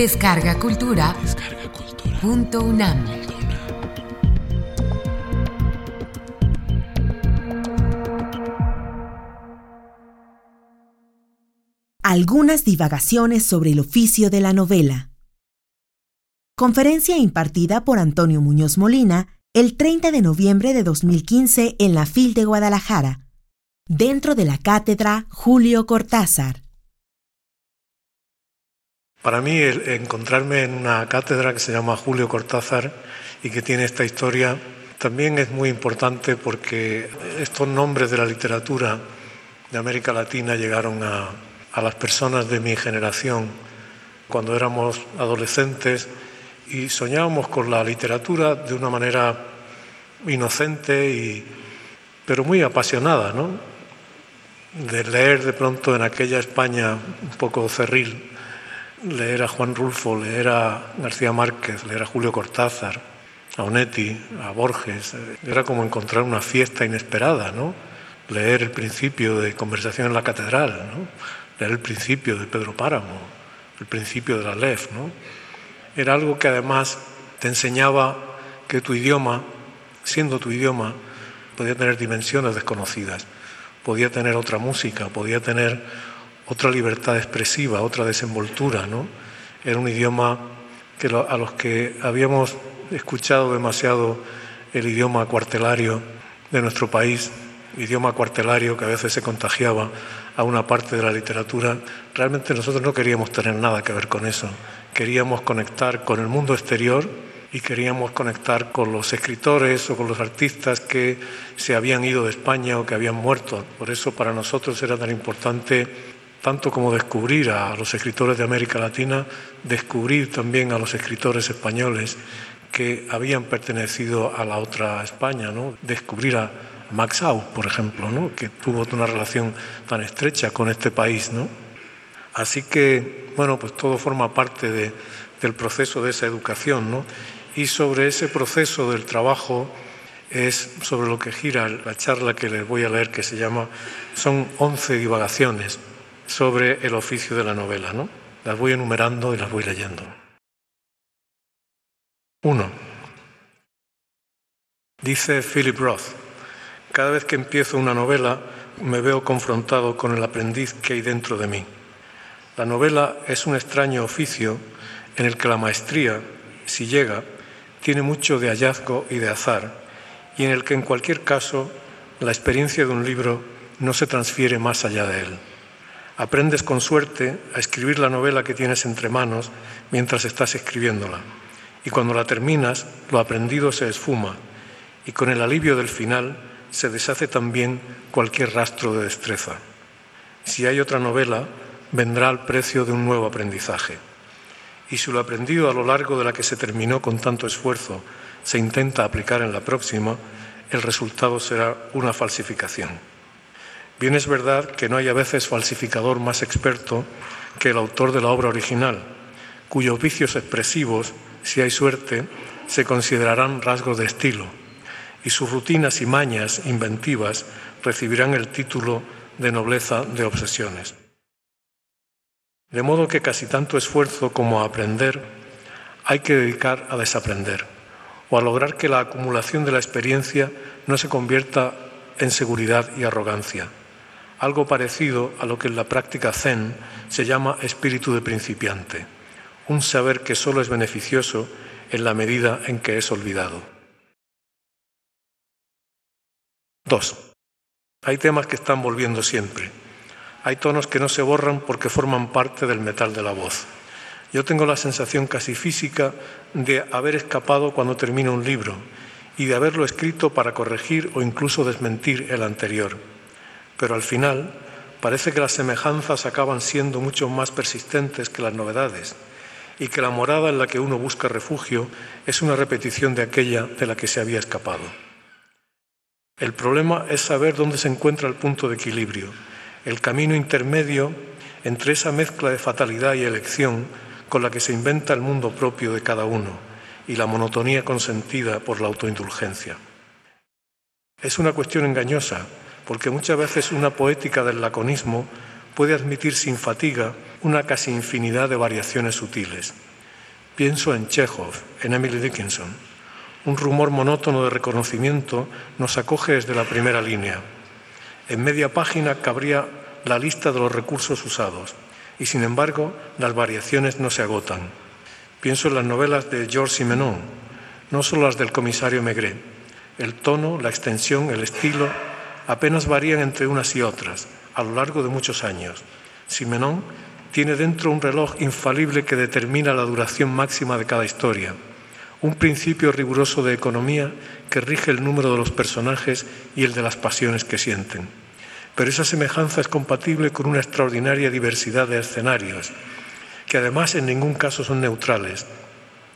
Descarga Cultura. Punto UNAM. Algunas divagaciones sobre el oficio de la novela. Conferencia impartida por Antonio Muñoz Molina el 30 de noviembre de 2015 en la FIL de Guadalajara, dentro de la cátedra Julio Cortázar. Para mí, encontrarme en una cátedra que se llama Julio Cortázar y que tiene esta historia también es muy importante porque estos nombres de la literatura de América Latina llegaron a, a las personas de mi generación cuando éramos adolescentes y soñábamos con la literatura de una manera inocente y pero muy apasionada, ¿no? De leer de pronto en aquella España un poco cerril leer a Juan Rulfo, leer a García Márquez, leer a Julio Cortázar, a Onetti, a Borges. Era como encontrar una fiesta inesperada, ¿no? Leer el principio de Conversación en la Catedral, ¿no? Leer el principio de Pedro Páramo, el principio de la LEF, ¿no? Era algo que además te enseñaba que tu idioma, siendo tu idioma, podía tener dimensiones desconocidas, podía tener otra música, podía tener otra libertad expresiva, otra desenvoltura. ¿no? Era un idioma que a los que habíamos escuchado demasiado el idioma cuartelario de nuestro país, idioma cuartelario que a veces se contagiaba a una parte de la literatura, realmente nosotros no queríamos tener nada que ver con eso. Queríamos conectar con el mundo exterior y queríamos conectar con los escritores o con los artistas que se habían ido de España o que habían muerto. Por eso para nosotros era tan importante tanto como descubrir a los escritores de América Latina, descubrir también a los escritores españoles que habían pertenecido a la otra España, descubrir a Max Au, por ejemplo, que tuvo una relación tan estrecha con este país. ¿no? Así que, bueno, pues todo forma parte de, del proceso de esa educación. ¿no? Y sobre ese proceso del trabajo es sobre lo que gira la charla que les voy a leer, que se llama, son 11 divagaciones sobre el oficio de la novela. ¿no? Las voy enumerando y las voy leyendo. Uno. Dice Philip Roth, cada vez que empiezo una novela me veo confrontado con el aprendiz que hay dentro de mí. La novela es un extraño oficio en el que la maestría, si llega, tiene mucho de hallazgo y de azar, y en el que en cualquier caso la experiencia de un libro no se transfiere más allá de él. Aprendes con suerte a escribir la novela que tienes entre manos mientras estás escribiéndola. Y cuando la terminas, lo aprendido se esfuma y con el alivio del final se deshace también cualquier rastro de destreza. Si hay otra novela, vendrá al precio de un nuevo aprendizaje. Y si lo aprendido a lo largo de la que se terminó con tanto esfuerzo se intenta aplicar en la próxima, el resultado será una falsificación. Bien es verdad que no hay a veces falsificador más experto que el autor de la obra original, cuyos vicios expresivos, si hay suerte, se considerarán rasgos de estilo, y sus rutinas y mañas inventivas recibirán el título de nobleza de obsesiones. De modo que casi tanto esfuerzo como aprender hay que dedicar a desaprender, o a lograr que la acumulación de la experiencia no se convierta en seguridad y arrogancia algo parecido a lo que en la práctica zen se llama espíritu de principiante, un saber que solo es beneficioso en la medida en que es olvidado. 2. Hay temas que están volviendo siempre. Hay tonos que no se borran porque forman parte del metal de la voz. Yo tengo la sensación casi física de haber escapado cuando termino un libro y de haberlo escrito para corregir o incluso desmentir el anterior pero al final parece que las semejanzas acaban siendo mucho más persistentes que las novedades y que la morada en la que uno busca refugio es una repetición de aquella de la que se había escapado. El problema es saber dónde se encuentra el punto de equilibrio, el camino intermedio entre esa mezcla de fatalidad y elección con la que se inventa el mundo propio de cada uno y la monotonía consentida por la autoindulgencia. Es una cuestión engañosa porque muchas veces una poética del laconismo puede admitir sin fatiga una casi infinidad de variaciones sutiles. Pienso en Chekhov, en Emily Dickinson. Un rumor monótono de reconocimiento nos acoge desde la primera línea. En media página cabría la lista de los recursos usados y sin embargo las variaciones no se agotan. Pienso en las novelas de Georges Simenon, no solo las del comisario Maigret. El tono, la extensión, el estilo apenas varían entre unas y otras a lo largo de muchos años. Simenon tiene dentro un reloj infalible que determina la duración máxima de cada historia, un principio riguroso de economía que rige el número de los personajes y el de las pasiones que sienten. Pero esa semejanza es compatible con una extraordinaria diversidad de escenarios, que además en ningún caso son neutrales,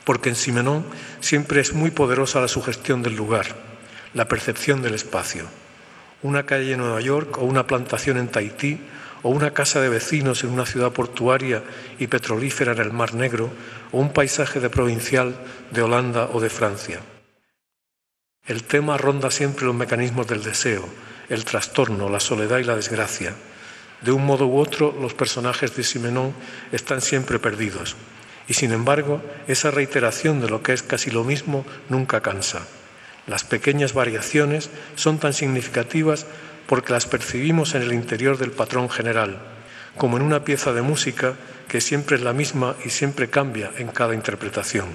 porque en Simenon siempre es muy poderosa la sugestión del lugar, la percepción del espacio. Una calle en Nueva York o una plantación en Tahití o una casa de vecinos en una ciudad portuaria y petrolífera en el Mar Negro, o un paisaje de provincial de Holanda o de Francia. El tema ronda siempre los mecanismos del deseo, el trastorno, la soledad y la desgracia. De un modo u otro, los personajes de Simenon están siempre perdidos, y sin embargo, esa reiteración de lo que es casi lo mismo nunca cansa. Las pequeñas variaciones son tan significativas porque las percibimos en el interior del patrón general, como en una pieza de música que siempre es la misma y siempre cambia en cada interpretación.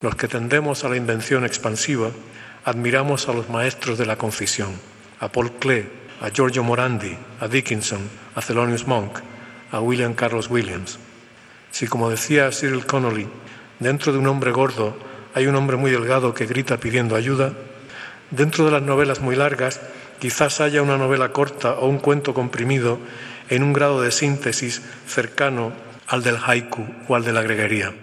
Los que tendemos a la invención expansiva admiramos a los maestros de la concisión, a Paul Klee, a Giorgio Morandi, a Dickinson, a Thelonious Monk, a William Carlos Williams. Si, como decía Cyril Connolly, dentro de un hombre gordo hay un hombre muy delgado que grita pidiendo ayuda, dentro de las novelas muy largas Quizás haya una novela corta o un cuento comprimido en un grado de síntesis cercano al del haiku o al de la greguería.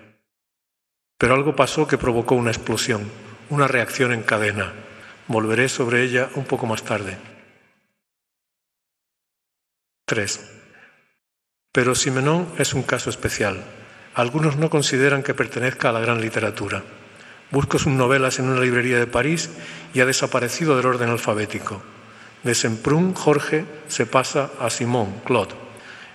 Pero algo pasó que provocó una explosión, una reacción en cadena. Volveré sobre ella un poco más tarde. 3. Pero Simenon es un caso especial. Algunos no consideran que pertenezca a la gran literatura. Busco sus novelas en una librería de París y ha desaparecido del orden alfabético. De Semprún, Jorge, se pasa a Simón, Claude.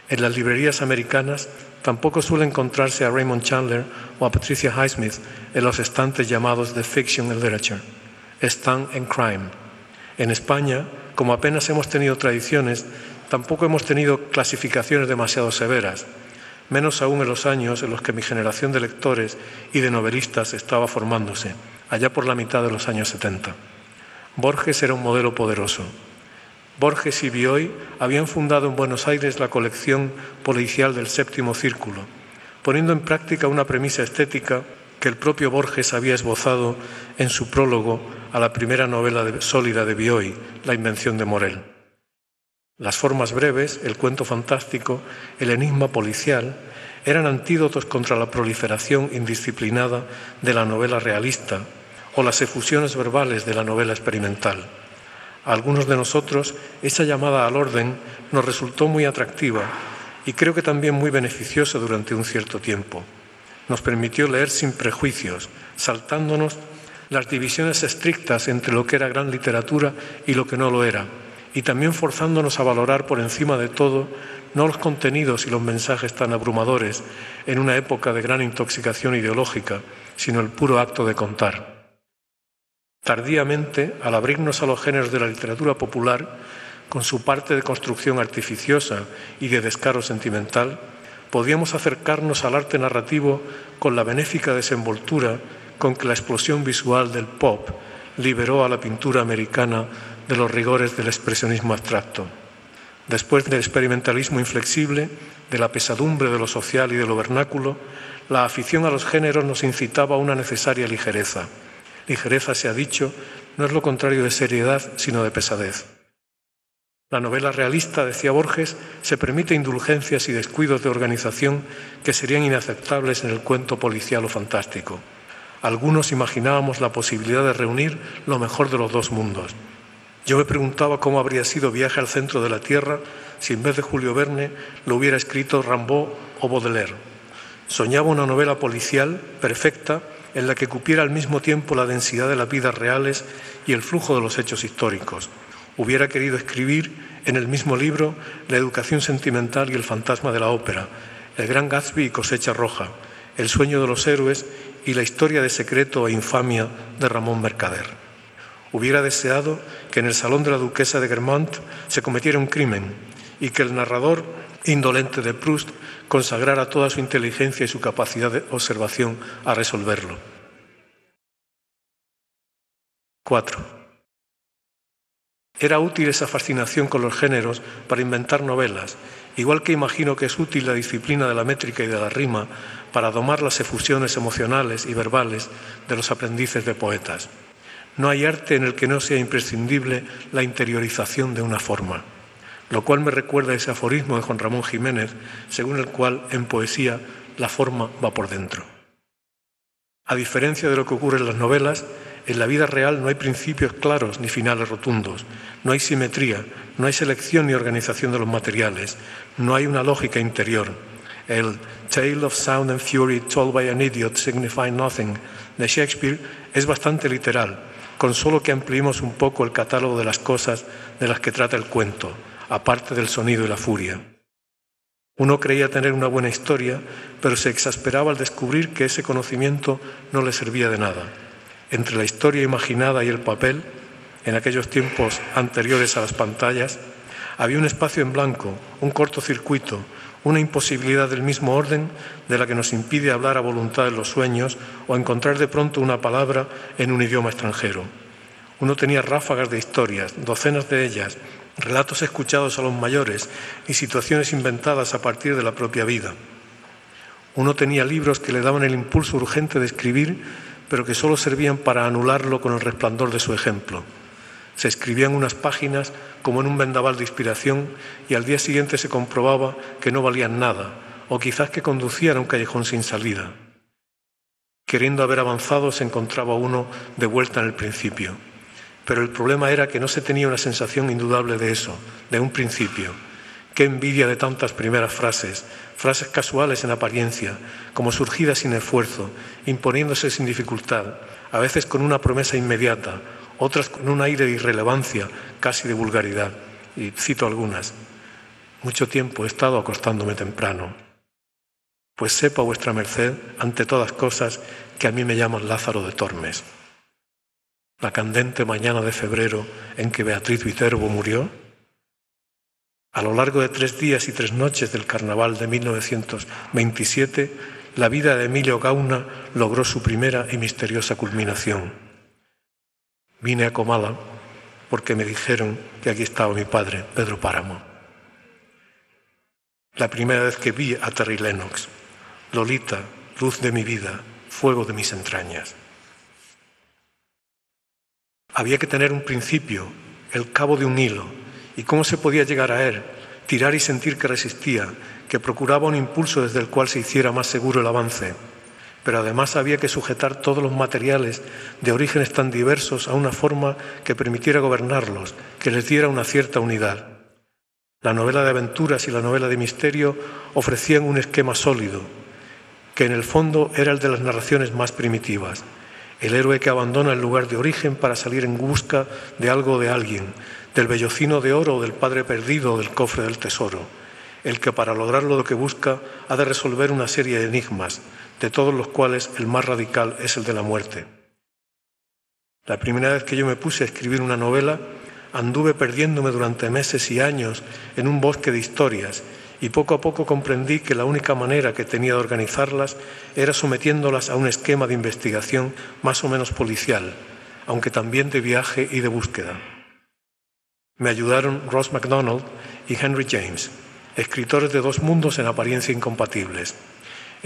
En las librerías americanas tampoco suele encontrarse a Raymond Chandler o a Patricia Highsmith en los estantes llamados de Fiction and Literature. Están en Crime. En España, como apenas hemos tenido tradiciones, tampoco hemos tenido clasificaciones demasiado severas, menos aún en los años en los que mi generación de lectores y de novelistas estaba formándose, allá por la mitad de los años 70. Borges era un modelo poderoso. Borges y Bioy habían fundado en Buenos Aires la colección policial del Séptimo Círculo, poniendo en práctica una premisa estética que el propio Borges había esbozado en su prólogo a la primera novela sólida de Bioy, La invención de Morel. Las formas breves, el cuento fantástico, el enigma policial, eran antídotos contra la proliferación indisciplinada de la novela realista o las efusiones verbales de la novela experimental. A algunos de nosotros esa llamada al orden nos resultó muy atractiva y creo que también muy beneficiosa durante un cierto tiempo. Nos permitió leer sin prejuicios, saltándonos las divisiones estrictas entre lo que era gran literatura y lo que no lo era, y también forzándonos a valorar por encima de todo no los contenidos y los mensajes tan abrumadores en una época de gran intoxicación ideológica, sino el puro acto de contar. Tardíamente, al abrirnos a los géneros de la literatura popular, con su parte de construcción artificiosa y de descaro sentimental, podíamos acercarnos al arte narrativo con la benéfica desenvoltura con que la explosión visual del pop liberó a la pintura americana de los rigores del expresionismo abstracto. Después del experimentalismo inflexible, de la pesadumbre de lo social y de lo vernáculo, la afición a los géneros nos incitaba a una necesaria ligereza Ligereza, se ha dicho, no es lo contrario de seriedad, sino de pesadez. La novela realista, decía Borges, se permite indulgencias y descuidos de organización que serían inaceptables en el cuento policial o fantástico. Algunos imaginábamos la posibilidad de reunir lo mejor de los dos mundos. Yo me preguntaba cómo habría sido Viaje al centro de la Tierra si en vez de Julio Verne lo hubiera escrito Rimbaud o Baudelaire. Soñaba una novela policial perfecta en la que cupiera al mismo tiempo la densidad de las vidas reales y el flujo de los hechos históricos. Hubiera querido escribir en el mismo libro la educación sentimental y el fantasma de la ópera, el gran Gatsby y cosecha roja, El sueño de los héroes y la historia de secreto e infamia de Ramón Mercader. Hubiera deseado que en el salón de la duquesa de Germont se cometiera un crimen y que el narrador indolente de Proust consagrara toda su inteligencia y su capacidad de observación a resolverlo. 4. Era útil esa fascinación con los géneros para inventar novelas, igual que imagino que es útil la disciplina de la métrica y de la rima para domar las efusiones emocionales y verbales de los aprendices de poetas. No hay arte en el que no sea imprescindible la interiorización de una forma, lo cual me recuerda ese aforismo de Juan Ramón Jiménez, según el cual en poesía la forma va por dentro. A diferencia de lo que ocurre en las novelas, en la vida real no hay principios claros ni finales rotundos, no hay simetría, no hay selección ni organización de los materiales, no hay una lógica interior. El Tale of Sound and Fury Told by an Idiot Signify Nothing de Shakespeare es bastante literal, con solo que ampliemos un poco el catálogo de las cosas de las que trata el cuento, aparte del sonido y la furia. Uno creía tener una buena historia, pero se exasperaba al descubrir que ese conocimiento no le servía de nada entre la historia imaginada y el papel, en aquellos tiempos anteriores a las pantallas, había un espacio en blanco, un cortocircuito, una imposibilidad del mismo orden de la que nos impide hablar a voluntad en los sueños o encontrar de pronto una palabra en un idioma extranjero. Uno tenía ráfagas de historias, docenas de ellas, relatos escuchados a los mayores y situaciones inventadas a partir de la propia vida. Uno tenía libros que le daban el impulso urgente de escribir pero que solo servían para anularlo con el resplandor de su ejemplo. Se escribían unas páginas como en un vendaval de inspiración y al día siguiente se comprobaba que no valían nada, o quizás que conducían a un callejón sin salida. Queriendo haber avanzado se encontraba uno de vuelta en el principio. Pero el problema era que no se tenía una sensación indudable de eso, de un principio. Qué envidia de tantas primeras frases, frases casuales en apariencia, como surgidas sin esfuerzo, imponiéndose sin dificultad, a veces con una promesa inmediata, otras con un aire de irrelevancia, casi de vulgaridad. Y cito algunas. Mucho tiempo he estado acostándome temprano. Pues sepa vuestra merced, ante todas cosas, que a mí me llaman Lázaro de Tormes. La candente mañana de febrero en que Beatriz Viterbo murió, a lo largo de tres días y tres noches del carnaval de 1927, la vida de Emilio Gauna logró su primera y misteriosa culminación. Vine a Comala porque me dijeron que aquí estaba mi padre, Pedro Páramo. La primera vez que vi a Terry Lennox, Lolita, luz de mi vida, fuego de mis entrañas. Había que tener un principio, el cabo de un hilo, ¿Y cómo se podía llegar a él? Tirar y sentir que resistía, que procuraba un impulso desde el cual se hiciera más seguro el avance. Pero además había que sujetar todos los materiales de orígenes tan diversos a una forma que permitiera gobernarlos, que les diera una cierta unidad. La novela de aventuras y la novela de misterio ofrecían un esquema sólido, que en el fondo era el de las narraciones más primitivas. El héroe que abandona el lugar de origen para salir en busca de algo de alguien, del vellocino de oro, del padre perdido, del cofre del tesoro, el que para lograr lo que busca ha de resolver una serie de enigmas, de todos los cuales el más radical es el de la muerte. La primera vez que yo me puse a escribir una novela, anduve perdiéndome durante meses y años en un bosque de historias y poco a poco comprendí que la única manera que tenía de organizarlas era sometiéndolas a un esquema de investigación más o menos policial, aunque también de viaje y de búsqueda. Me ayudaron Ross MacDonald y Henry James, escritores de dos mundos en apariencia incompatibles.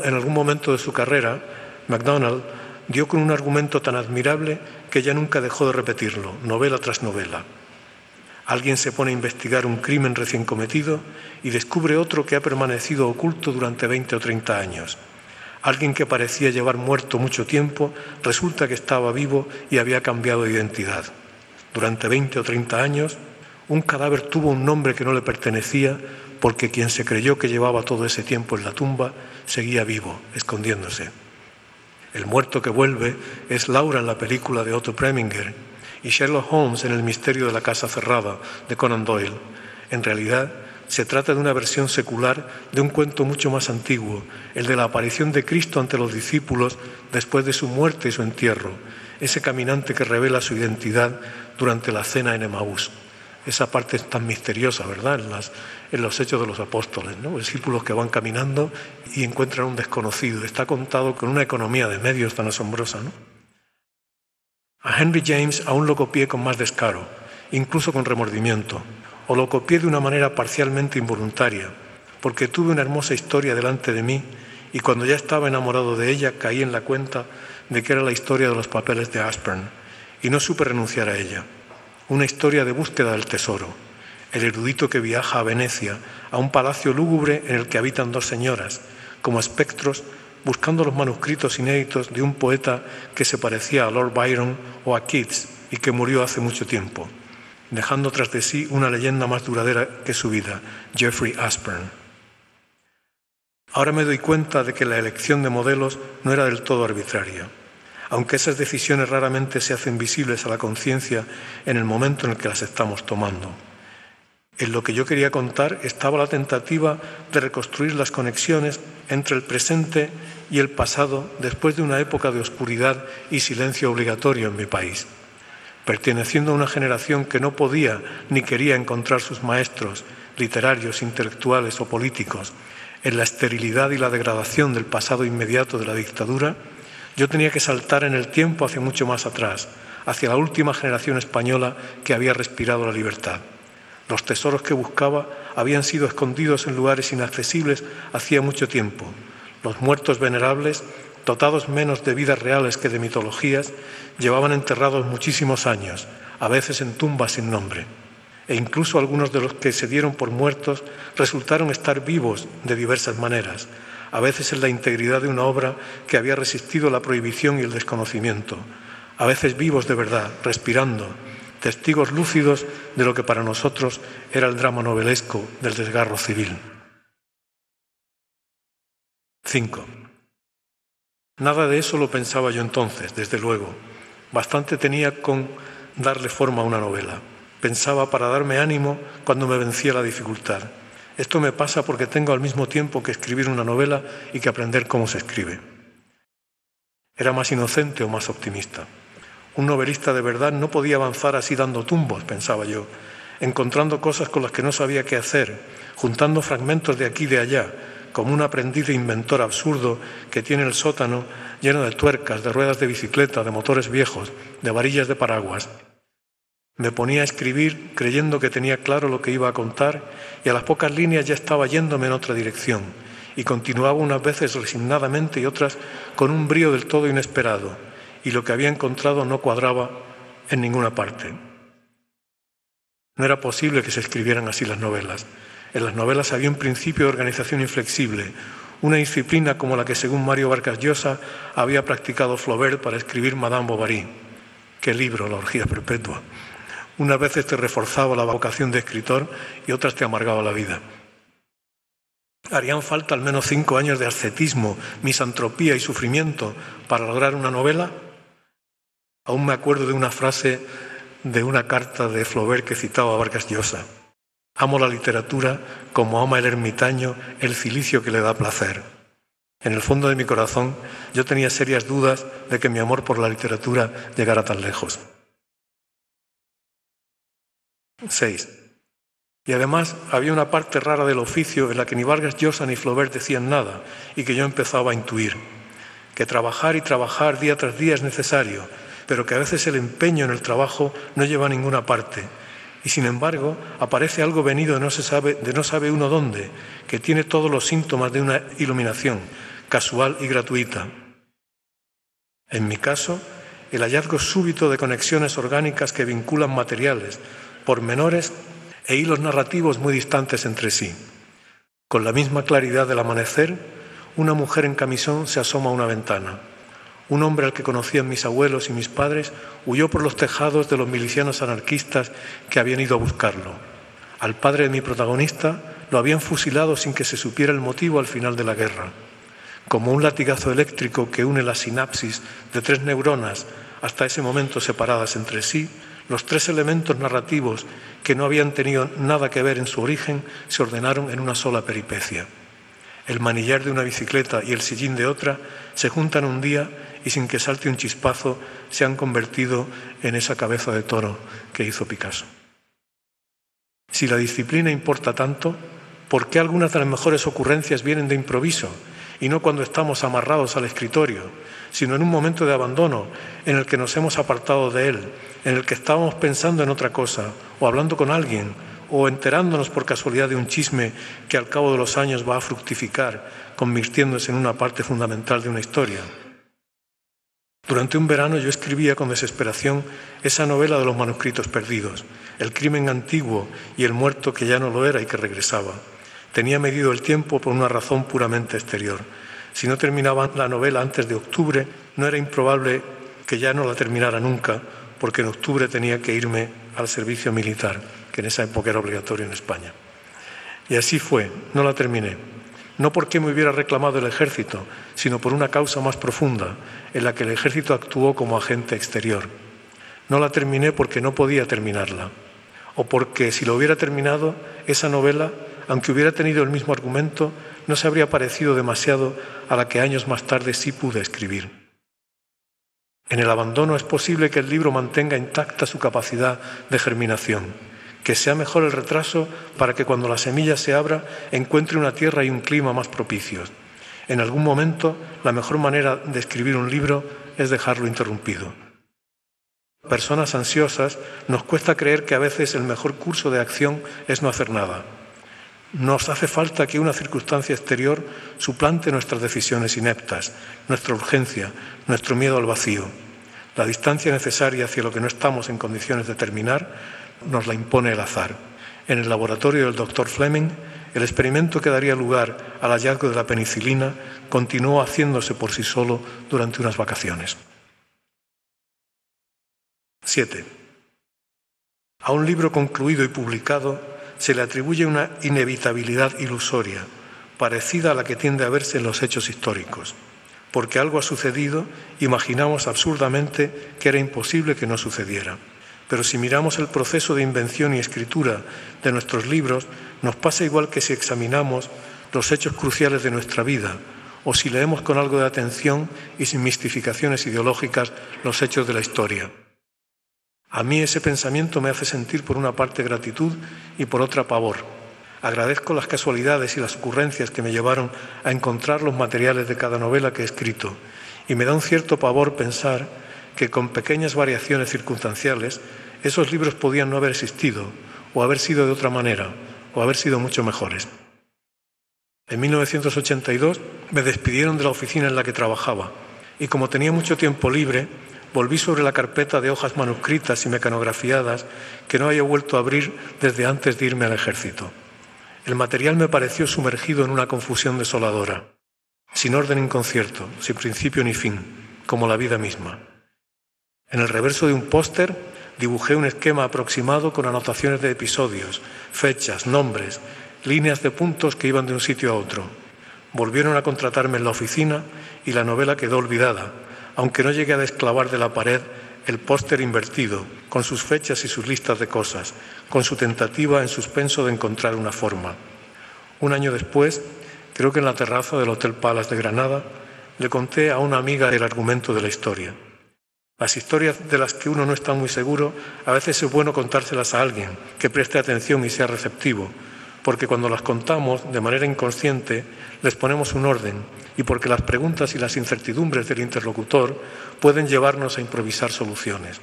En algún momento de su carrera, MacDonald dio con un argumento tan admirable que ya nunca dejó de repetirlo, novela tras novela. Alguien se pone a investigar un crimen recién cometido y descubre otro que ha permanecido oculto durante 20 o 30 años. Alguien que parecía llevar muerto mucho tiempo resulta que estaba vivo y había cambiado de identidad. Durante 20 o 30 años un cadáver tuvo un nombre que no le pertenecía porque quien se creyó que llevaba todo ese tiempo en la tumba seguía vivo, escondiéndose. El muerto que vuelve es Laura en la película de Otto Preminger y Sherlock Holmes en El misterio de la casa cerrada de Conan Doyle. En realidad, se trata de una versión secular de un cuento mucho más antiguo, el de la aparición de Cristo ante los discípulos después de su muerte y su entierro, ese caminante que revela su identidad durante la cena en Emaús. Esa parte tan misteriosa, ¿verdad? En, los hechos de los apóstoles, ¿no? Discípulos que van caminando y encuentran un desconocido. Está contado con una economía de medios tan asombrosa, ¿no? A Henry James aún lo copié con más descaro, incluso con remordimiento, o lo copié de una manera parcialmente involuntaria, porque tuve una hermosa historia delante de mí y cuando ya estaba enamorado de ella caí en la cuenta de que era la historia de los papeles de Aspern y no supe renunciar a ella. Una historia de búsqueda del tesoro, el erudito que viaja a Venecia, a un palacio lúgubre en el que habitan dos señoras, como espectros buscando los manuscritos inéditos de un poeta que se parecía a Lord Byron o a Keats y que murió hace mucho tiempo, dejando tras de sí una leyenda más duradera que su vida, Jeffrey Aspern. Ahora me doy cuenta de que la elección de modelos no era del todo arbitraria, aunque esas decisiones raramente se hacen visibles a la conciencia en el momento en el que las estamos tomando. En lo que yo quería contar estaba la tentativa de reconstruir las conexiones entre el presente y el pasado después de una época de oscuridad y silencio obligatorio en mi país. Perteneciendo a una generación que no podía ni quería encontrar sus maestros literarios, intelectuales o políticos en la esterilidad y la degradación del pasado inmediato de la dictadura, yo tenía que saltar en el tiempo hacia mucho más atrás, hacia la última generación española que había respirado la libertad. Los tesoros que buscaba habían sido escondidos en lugares inaccesibles hacía mucho tiempo. Los muertos venerables, dotados menos de vidas reales que de mitologías, llevaban enterrados muchísimos años, a veces en tumbas sin nombre. E incluso algunos de los que se dieron por muertos resultaron estar vivos de diversas maneras, a veces en la integridad de una obra que había resistido la prohibición y el desconocimiento, a veces vivos de verdad, respirando, testigos lúcidos de lo que para nosotros era el drama novelesco del desgarro civil. 5. Nada de eso lo pensaba yo entonces, desde luego. Bastante tenía con darle forma a una novela. Pensaba para darme ánimo cuando me vencía la dificultad. Esto me pasa porque tengo al mismo tiempo que escribir una novela y que aprender cómo se escribe. Era más inocente o más optimista. Un novelista de verdad no podía avanzar así dando tumbos, pensaba yo, encontrando cosas con las que no sabía qué hacer, juntando fragmentos de aquí y de allá, como un aprendiz de inventor absurdo que tiene el sótano lleno de tuercas, de ruedas de bicicleta, de motores viejos, de varillas de paraguas. Me ponía a escribir creyendo que tenía claro lo que iba a contar y a las pocas líneas ya estaba yéndome en otra dirección y continuaba unas veces resignadamente y otras con un brío del todo inesperado y lo que había encontrado no cuadraba en ninguna parte. No era posible que se escribieran así las novelas. En las novelas había un principio de organización inflexible, una disciplina como la que según Mario Vargas Llosa había practicado Flaubert para escribir Madame Bovary. Qué libro, La orgía perpetua. Unas veces te reforzaba la vocación de escritor y otras te amargaba la vida. Harían falta al menos cinco años de ascetismo, misantropía y sufrimiento para lograr una novela Aún me acuerdo de una frase de una carta de Flaubert que citaba a Vargas Llosa. Amo la literatura como ama el ermitaño el cilicio que le da placer. En el fondo de mi corazón yo tenía serias dudas de que mi amor por la literatura llegara tan lejos. 6. Y además había una parte rara del oficio en la que ni Vargas Llosa ni Flaubert decían nada y que yo empezaba a intuir. Que trabajar y trabajar día tras día es necesario, pero que a veces el empeño en el trabajo no lleva a ninguna parte. Y sin embargo, aparece algo venido de no, se sabe, de no sabe uno dónde, que tiene todos los síntomas de una iluminación, casual y gratuita. En mi caso, el hallazgo súbito de conexiones orgánicas que vinculan materiales, pormenores e hilos narrativos muy distantes entre sí. Con la misma claridad del amanecer, una mujer en camisón se asoma a una ventana. Un hombre al que conocían mis abuelos y mis padres huyó por los tejados de los milicianos anarquistas que habían ido a buscarlo. Al padre de mi protagonista lo habían fusilado sin que se supiera el motivo al final de la guerra. Como un latigazo eléctrico que une la sinapsis de tres neuronas hasta ese momento separadas entre sí, los tres elementos narrativos que no habían tenido nada que ver en su origen se ordenaron en una sola peripecia. El manillar de una bicicleta y el sillín de otra se juntan un día y sin que salte un chispazo se han convertido en esa cabeza de toro que hizo Picasso. Si la disciplina importa tanto, ¿por qué algunas de las mejores ocurrencias vienen de improviso y no cuando estamos amarrados al escritorio, sino en un momento de abandono en el que nos hemos apartado de él, en el que estábamos pensando en otra cosa o hablando con alguien o enterándonos por casualidad de un chisme que al cabo de los años va a fructificar, convirtiéndose en una parte fundamental de una historia? Durante un verano yo escribía con desesperación esa novela de los manuscritos perdidos, el crimen antiguo y el muerto que ya no lo era y que regresaba. Tenía medido el tiempo por una razón puramente exterior. Si no terminaba la novela antes de octubre, no era improbable que ya no la terminara nunca, porque en octubre tenía que irme al servicio militar, que en esa época era obligatorio en España. Y así fue, no la terminé. No porque me hubiera reclamado el ejército, sino por una causa más profunda, en la que el ejército actuó como agente exterior. No la terminé porque no podía terminarla, o porque si lo hubiera terminado, esa novela aunque hubiera tenido el mismo argumento, no se habría parecido demasiado a la que años más tarde sí pude escribir. En el abandono es posible que el libro mantenga intacta su capacidad de germinación, que sea mejor el retraso para que cuando la semilla se abra encuentre una tierra y un clima más propicios. En algún momento, la mejor manera de escribir un libro es dejarlo interrumpido. Personas ansiosas nos cuesta creer que a veces el mejor curso de acción es no hacer nada. Nos hace falta que una circunstancia exterior suplante nuestras decisiones ineptas, nuestra urgencia, nuestro miedo al vacío. La distancia necesaria hacia lo que no estamos en condiciones de terminar nos la impone el azar. En el laboratorio del doctor Fleming, el experimento que daría lugar al hallazgo de la penicilina continuó haciéndose por sí solo durante unas vacaciones. 7. A un libro concluido y publicado se le atribuye una inevitabilidad ilusoria, parecida a la que tiende a verse en los hechos históricos. Porque algo ha sucedido, imaginamos absurdamente que era imposible que no sucediera. Pero si miramos el proceso de invención y escritura de nuestros libros, nos pasa igual que si examinamos los hechos cruciales de nuestra vida, o si leemos con algo de atención y sin mistificaciones ideológicas los hechos de la historia. A mí ese pensamiento me hace sentir por una parte gratitud y por otra pavor. Agradezco las casualidades y las ocurrencias que me llevaron a encontrar los materiales de cada novela que he escrito y me da un cierto pavor pensar que con pequeñas variaciones circunstanciales esos libros podían no haber existido o haber sido de otra manera o haber sido mucho mejores. En 1982 me despidieron de la oficina en la que trabajaba y como tenía mucho tiempo libre, volví sobre la carpeta de hojas manuscritas y mecanografiadas que no había vuelto a abrir desde antes de irme al ejército. El material me pareció sumergido en una confusión desoladora, sin orden ni concierto, sin principio ni fin, como la vida misma. En el reverso de un póster dibujé un esquema aproximado con anotaciones de episodios, fechas, nombres, líneas de puntos que iban de un sitio a otro. Volvieron a contratarme en la oficina y la novela quedó olvidada, aunque no llegué a desclavar de la pared el póster invertido, con sus fechas y sus listas de cosas, con su tentativa en suspenso de encontrar una forma. Un año después, creo que en la terraza del Hotel Palace de Granada, le conté a una amiga el argumento de la historia. Las historias de las que uno no está muy seguro, a veces es bueno contárselas a alguien que preste atención y sea receptivo, porque cuando las contamos de manera inconsciente les ponemos un orden y porque las preguntas y las incertidumbres del interlocutor pueden llevarnos a improvisar soluciones.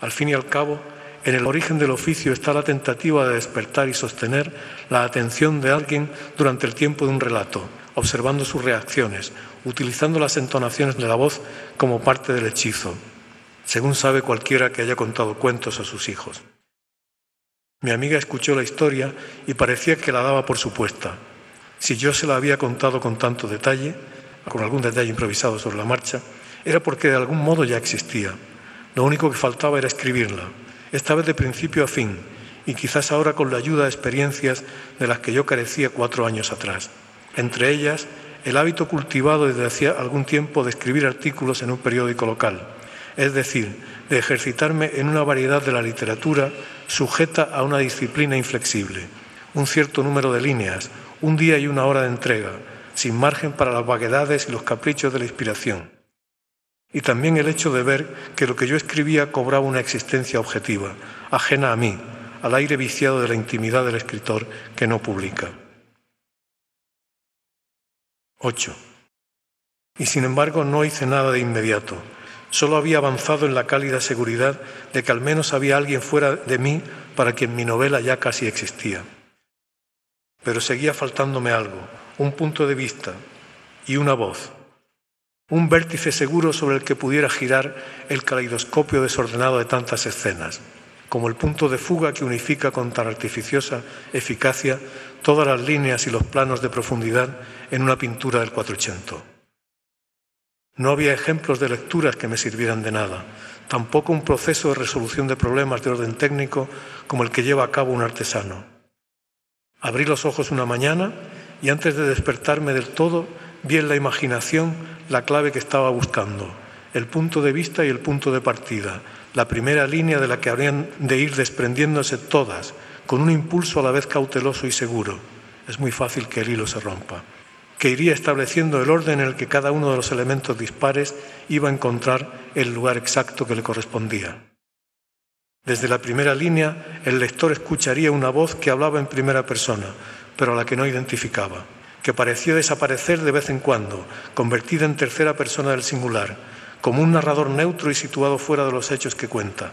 Al fin y al cabo, en el origen del oficio está la tentativa de despertar y sostener la atención de alguien durante el tiempo de un relato, observando sus reacciones, utilizando las entonaciones de la voz como parte del hechizo, según sabe cualquiera que haya contado cuentos a sus hijos. Mi amiga escuchó la historia y parecía que la daba por supuesta. Si yo se la había contado con tanto detalle, con algún detalle improvisado sobre la marcha, era porque de algún modo ya existía. Lo único que faltaba era escribirla, esta vez de principio a fin, y quizás ahora con la ayuda de experiencias de las que yo carecía cuatro años atrás. Entre ellas, el hábito cultivado desde hacía algún tiempo de escribir artículos en un periódico local, es decir, de ejercitarme en una variedad de la literatura sujeta a una disciplina inflexible, un cierto número de líneas, un día y una hora de entrega, sin margen para las vaguedades y los caprichos de la inspiración. Y también el hecho de ver que lo que yo escribía cobraba una existencia objetiva, ajena a mí, al aire viciado de la intimidad del escritor que no publica. 8. Y sin embargo no hice nada de inmediato. Solo había avanzado en la cálida seguridad de que al menos había alguien fuera de mí para quien mi novela ya casi existía. Pero seguía faltándome algo, un punto de vista y una voz, un vértice seguro sobre el que pudiera girar el caleidoscopio desordenado de tantas escenas como el punto de fuga que unifica con tan artificiosa eficacia todas las líneas y los planos de profundidad en una pintura del 480. No había ejemplos de lecturas que me sirvieran de nada, tampoco un proceso de resolución de problemas de orden técnico como el que lleva a cabo un artesano. Abrí los ojos una mañana y antes de despertarme del todo vi en la imaginación la clave que estaba buscando, el punto de vista y el punto de partida, la primera línea de la que habrían de ir desprendiéndose todas, con un impulso a la vez cauteloso y seguro. Es muy fácil que el hilo se rompa que iría estableciendo el orden en el que cada uno de los elementos dispares iba a encontrar el lugar exacto que le correspondía. Desde la primera línea, el lector escucharía una voz que hablaba en primera persona, pero a la que no identificaba, que parecía desaparecer de vez en cuando, convertida en tercera persona del singular, como un narrador neutro y situado fuera de los hechos que cuenta,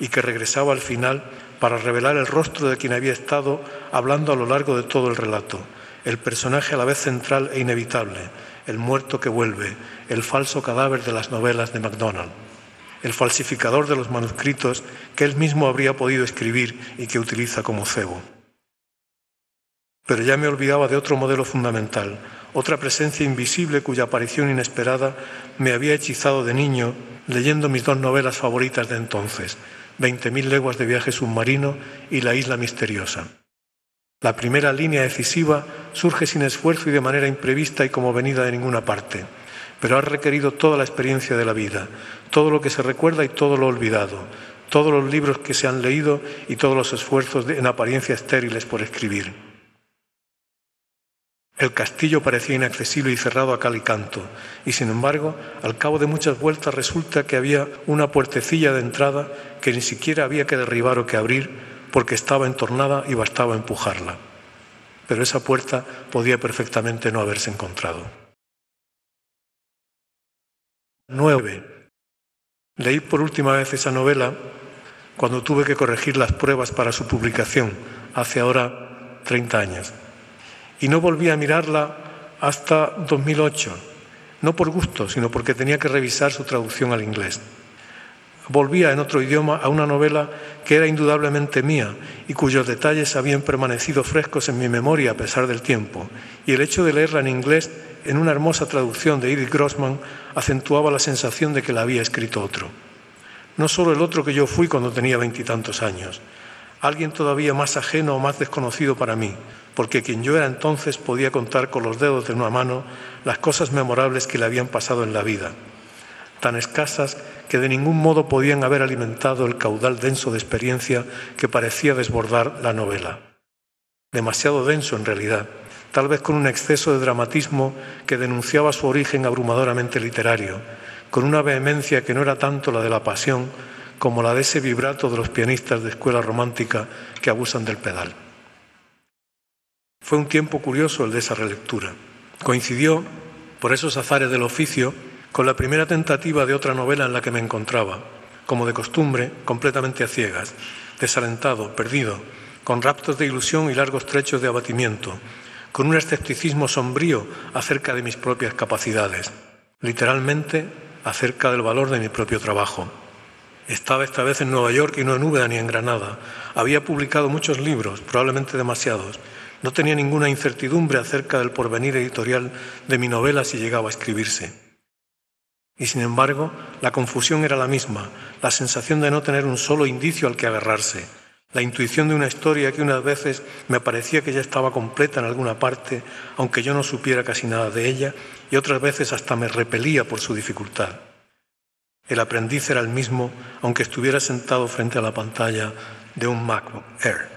y que regresaba al final para revelar el rostro de quien había estado hablando a lo largo de todo el relato, el personaje a la vez central e inevitable, el muerto que vuelve, el falso cadáver de las novelas de MacDonald, el falsificador de los manuscritos que él mismo habría podido escribir y que utiliza como cebo. Pero ya me olvidaba de otro modelo fundamental, otra presencia invisible cuya aparición inesperada me había hechizado de niño leyendo mis dos novelas favoritas de entonces, Veinte mil leguas de viaje submarino y La isla misteriosa. La primera línea decisiva surge sin esfuerzo y de manera imprevista y como venida de ninguna parte, pero ha requerido toda la experiencia de la vida, todo lo que se recuerda y todo lo olvidado, todos los libros que se han leído y todos los esfuerzos en apariencia estériles por escribir. El castillo parecía inaccesible y cerrado a cal y canto, y sin embargo, al cabo de muchas vueltas resulta que había una puertecilla de entrada que ni siquiera había que derribar o que abrir porque estaba entornada y bastaba empujarla. Pero esa puerta podía perfectamente no haberse encontrado. 9. Leí por última vez esa novela cuando tuve que corregir las pruebas para su publicación, hace ahora 30 años y no volví a mirarla hasta 2008, no por gusto, sino porque tenía que revisar su traducción al inglés. Volvía en otro idioma a una novela que era indudablemente mía y cuyos detalles habían permanecido frescos en mi memoria a pesar del tiempo, y el hecho de leerla en inglés en una hermosa traducción de Edith Grossman acentuaba la sensación de que la había escrito otro. No solo el otro que yo fui cuando tenía veintitantos años, alguien todavía más ajeno o más desconocido para mí, porque quien yo era entonces podía contar con los dedos de una mano las cosas memorables que le habían pasado en la vida, tan escasas que de ningún modo podían haber alimentado el caudal denso de experiencia que parecía desbordar la novela. Demasiado denso en realidad, tal vez con un exceso de dramatismo que denunciaba su origen abrumadoramente literario, con una vehemencia que no era tanto la de la pasión como la de ese vibrato de los pianistas de escuela romántica que abusan del pedal. Fue un tiempo curioso el de esa relectura. Coincidió, por esos azares del oficio, con la primera tentativa de otra novela en la que me encontraba, como de costumbre, completamente a ciegas, desalentado, perdido, con raptos de ilusión y largos trechos de abatimiento, con un escepticismo sombrío acerca de mis propias capacidades, literalmente acerca del valor de mi propio trabajo. Estaba esta vez en Nueva York y no en Úbeda ni en Granada. Había publicado muchos libros, probablemente demasiados, no tenía ninguna incertidumbre acerca del porvenir editorial de mi novela si llegaba a escribirse. Y sin embargo, la confusión era la misma, la sensación de no tener un solo indicio al que agarrarse, la intuición de una historia que unas veces me parecía que ya estaba completa en alguna parte, aunque yo no supiera casi nada de ella, y otras veces hasta me repelía por su dificultad. El aprendiz era el mismo, aunque estuviera sentado frente a la pantalla de un MacBook Air.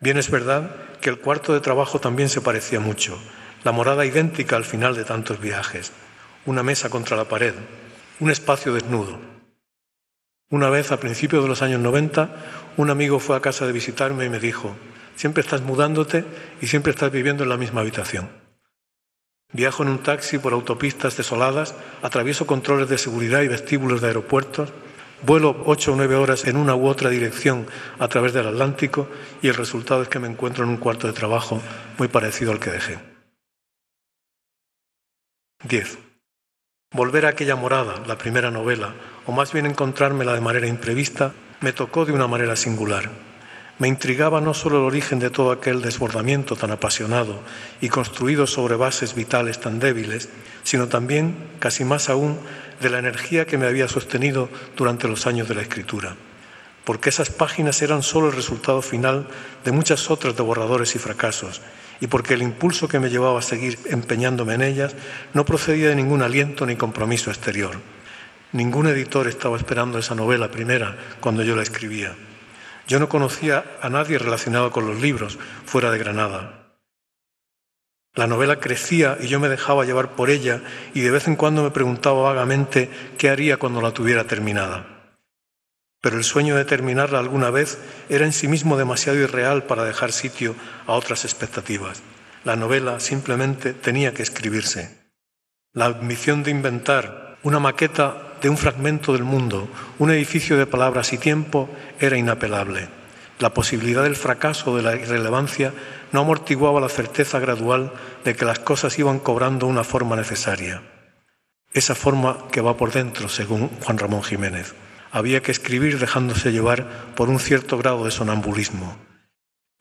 Bien es verdad que el cuarto de trabajo también se parecía mucho, la morada idéntica al final de tantos viajes, una mesa contra la pared, un espacio desnudo. Una vez, a principios de los años 90, un amigo fue a casa de visitarme y me dijo, siempre estás mudándote y siempre estás viviendo en la misma habitación. Viajo en un taxi por autopistas desoladas, atravieso controles de seguridad y vestíbulos de aeropuertos, vuelo ocho o nueve horas en una u otra dirección a través del Atlántico y el resultado es que me encuentro en un cuarto de trabajo muy parecido al que dejé. 10. Volver a aquella morada, la primera novela, o más bien encontrármela de manera imprevista, me tocó de una manera singular. Me intrigaba no solo el origen de todo aquel desbordamiento tan apasionado y construido sobre bases vitales tan débiles, sino también, casi más aún, de la energía que me había sostenido durante los años de la escritura, porque esas páginas eran solo el resultado final de muchas otras de borradores y fracasos, y porque el impulso que me llevaba a seguir empeñándome en ellas no procedía de ningún aliento ni compromiso exterior. Ningún editor estaba esperando esa novela primera cuando yo la escribía. Yo no conocía a nadie relacionado con los libros fuera de Granada. La novela crecía y yo me dejaba llevar por ella y de vez en cuando me preguntaba vagamente qué haría cuando la tuviera terminada. Pero el sueño de terminarla alguna vez era en sí mismo demasiado irreal para dejar sitio a otras expectativas. La novela simplemente tenía que escribirse. La ambición de inventar una maqueta de un fragmento del mundo, un edificio de palabras y tiempo, era inapelable. La posibilidad del fracaso o de la irrelevancia no amortiguaba la certeza gradual de que las cosas iban cobrando una forma necesaria. Esa forma que va por dentro, según Juan Ramón Jiménez. Había que escribir dejándose llevar por un cierto grado de sonambulismo.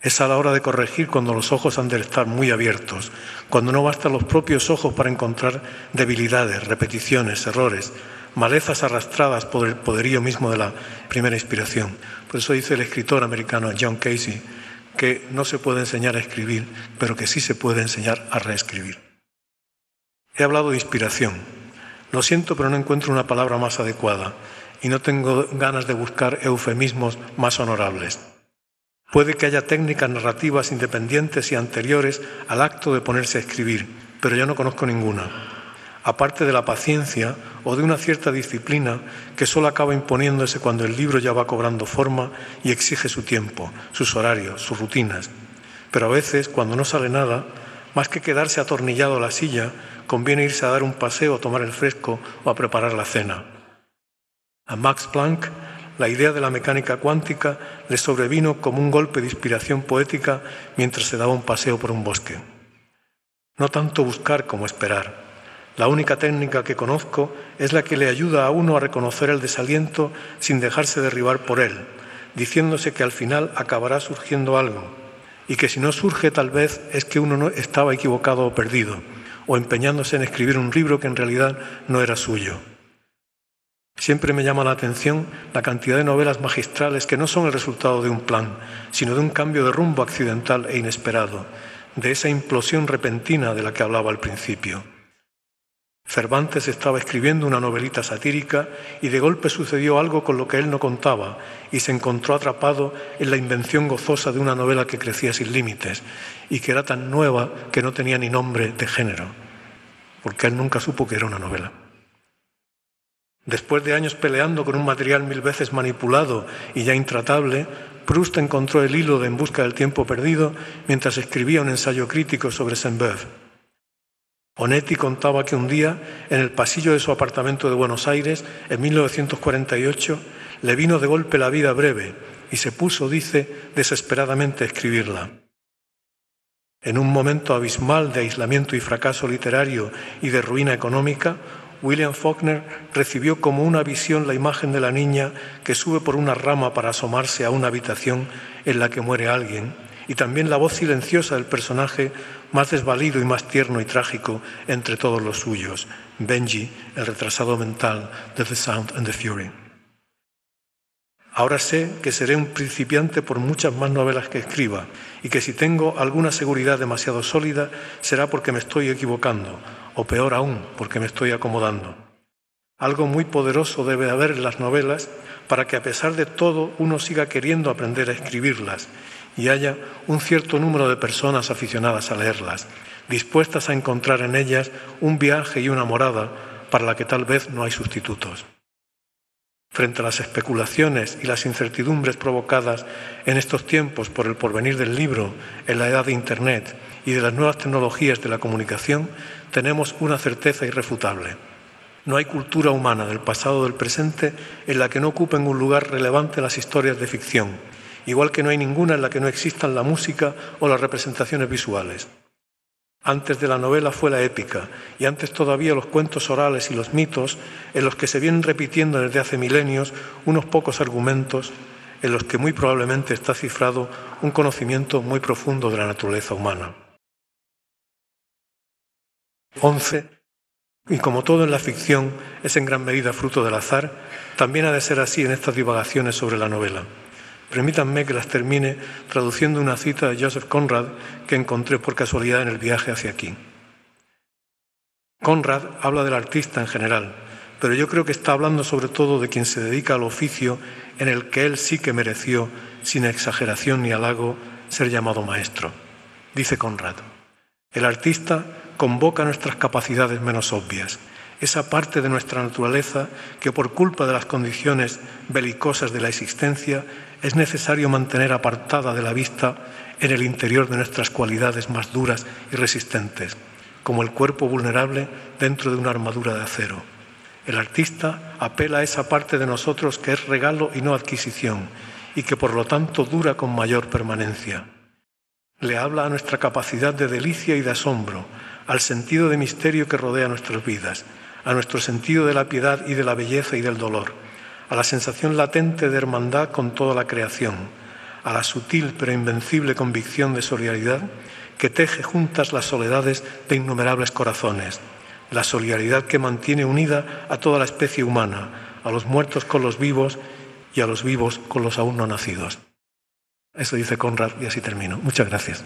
Es a la hora de corregir cuando los ojos han de estar muy abiertos, cuando no bastan los propios ojos para encontrar debilidades, repeticiones, errores, malezas arrastradas por el poderío mismo de la primera inspiración. Por eso dice el escritor americano John Casey que no se puede enseñar a escribir, pero que sí se puede enseñar a reescribir. He hablado de inspiración. Lo siento, pero no encuentro una palabra más adecuada y no tengo ganas de buscar eufemismos más honorables. Puede que haya técnicas narrativas independientes y anteriores al acto de ponerse a escribir, pero yo no conozco ninguna aparte de la paciencia o de una cierta disciplina que solo acaba imponiéndose cuando el libro ya va cobrando forma y exige su tiempo, sus horarios, sus rutinas. Pero a veces, cuando no sale nada, más que quedarse atornillado a la silla, conviene irse a dar un paseo, a tomar el fresco o a preparar la cena. A Max Planck, la idea de la mecánica cuántica le sobrevino como un golpe de inspiración poética mientras se daba un paseo por un bosque. No tanto buscar como esperar. La única técnica que conozco es la que le ayuda a uno a reconocer el desaliento sin dejarse derribar por él, diciéndose que al final acabará surgiendo algo y que si no surge tal vez es que uno no estaba equivocado o perdido, o empeñándose en escribir un libro que en realidad no era suyo. Siempre me llama la atención la cantidad de novelas magistrales que no son el resultado de un plan, sino de un cambio de rumbo accidental e inesperado, de esa implosión repentina de la que hablaba al principio. Cervantes estaba escribiendo una novelita satírica y de golpe sucedió algo con lo que él no contaba y se encontró atrapado en la invención gozosa de una novela que crecía sin límites y que era tan nueva que no tenía ni nombre de género, porque él nunca supo que era una novela. Después de años peleando con un material mil veces manipulado y ya intratable, Proust encontró el hilo de En busca del tiempo perdido mientras escribía un ensayo crítico sobre Saint-Beuve. Onetti contaba que un día, en el pasillo de su apartamento de Buenos Aires, en 1948, le vino de golpe la vida breve y se puso, dice, desesperadamente a escribirla. En un momento abismal de aislamiento y fracaso literario y de ruina económica, William Faulkner recibió como una visión la imagen de la niña que sube por una rama para asomarse a una habitación en la que muere alguien y también la voz silenciosa del personaje más desvalido y más tierno y trágico entre todos los suyos, Benji, el retrasado mental de The Sound and the Fury. Ahora sé que seré un principiante por muchas más novelas que escriba y que si tengo alguna seguridad demasiado sólida será porque me estoy equivocando o peor aún porque me estoy acomodando. Algo muy poderoso debe haber en las novelas para que a pesar de todo uno siga queriendo aprender a escribirlas y haya un cierto número de personas aficionadas a leerlas, dispuestas a encontrar en ellas un viaje y una morada para la que tal vez no hay sustitutos. Frente a las especulaciones y las incertidumbres provocadas en estos tiempos por el porvenir del libro, en la edad de Internet y de las nuevas tecnologías de la comunicación, tenemos una certeza irrefutable no hay cultura humana del pasado o del presente en la que no ocupen un lugar relevante las historias de ficción, igual que no hay ninguna en la que no existan la música o las representaciones visuales. Antes de la novela fue la épica y antes todavía los cuentos orales y los mitos en los que se vienen repitiendo desde hace milenios unos pocos argumentos en los que muy probablemente está cifrado un conocimiento muy profundo de la naturaleza humana. 11 y como todo en la ficción es en gran medida fruto del azar, también ha de ser así en estas divagaciones sobre la novela. Permítanme que las termine traduciendo una cita de Joseph Conrad que encontré por casualidad en el viaje hacia aquí. Conrad habla del artista en general, pero yo creo que está hablando sobre todo de quien se dedica al oficio en el que él sí que mereció, sin exageración ni halago, ser llamado maestro. Dice Conrad, el artista convoca nuestras capacidades menos obvias, esa parte de nuestra naturaleza que por culpa de las condiciones belicosas de la existencia es necesario mantener apartada de la vista en el interior de nuestras cualidades más duras y resistentes, como el cuerpo vulnerable dentro de una armadura de acero. El artista apela a esa parte de nosotros que es regalo y no adquisición, y que por lo tanto dura con mayor permanencia. Le habla a nuestra capacidad de delicia y de asombro, al sentido de misterio que rodea nuestras vidas, a nuestro sentido de la piedad y de la belleza y del dolor, a la sensación latente de hermandad con toda la creación, a la sutil pero invencible convicción de solidaridad que teje juntas las soledades de innumerables corazones, la solidaridad que mantiene unida a toda la especie humana, a los muertos con los vivos y a los vivos con los aún no nacidos. Eso dice Conrad y así termino. Muchas gracias.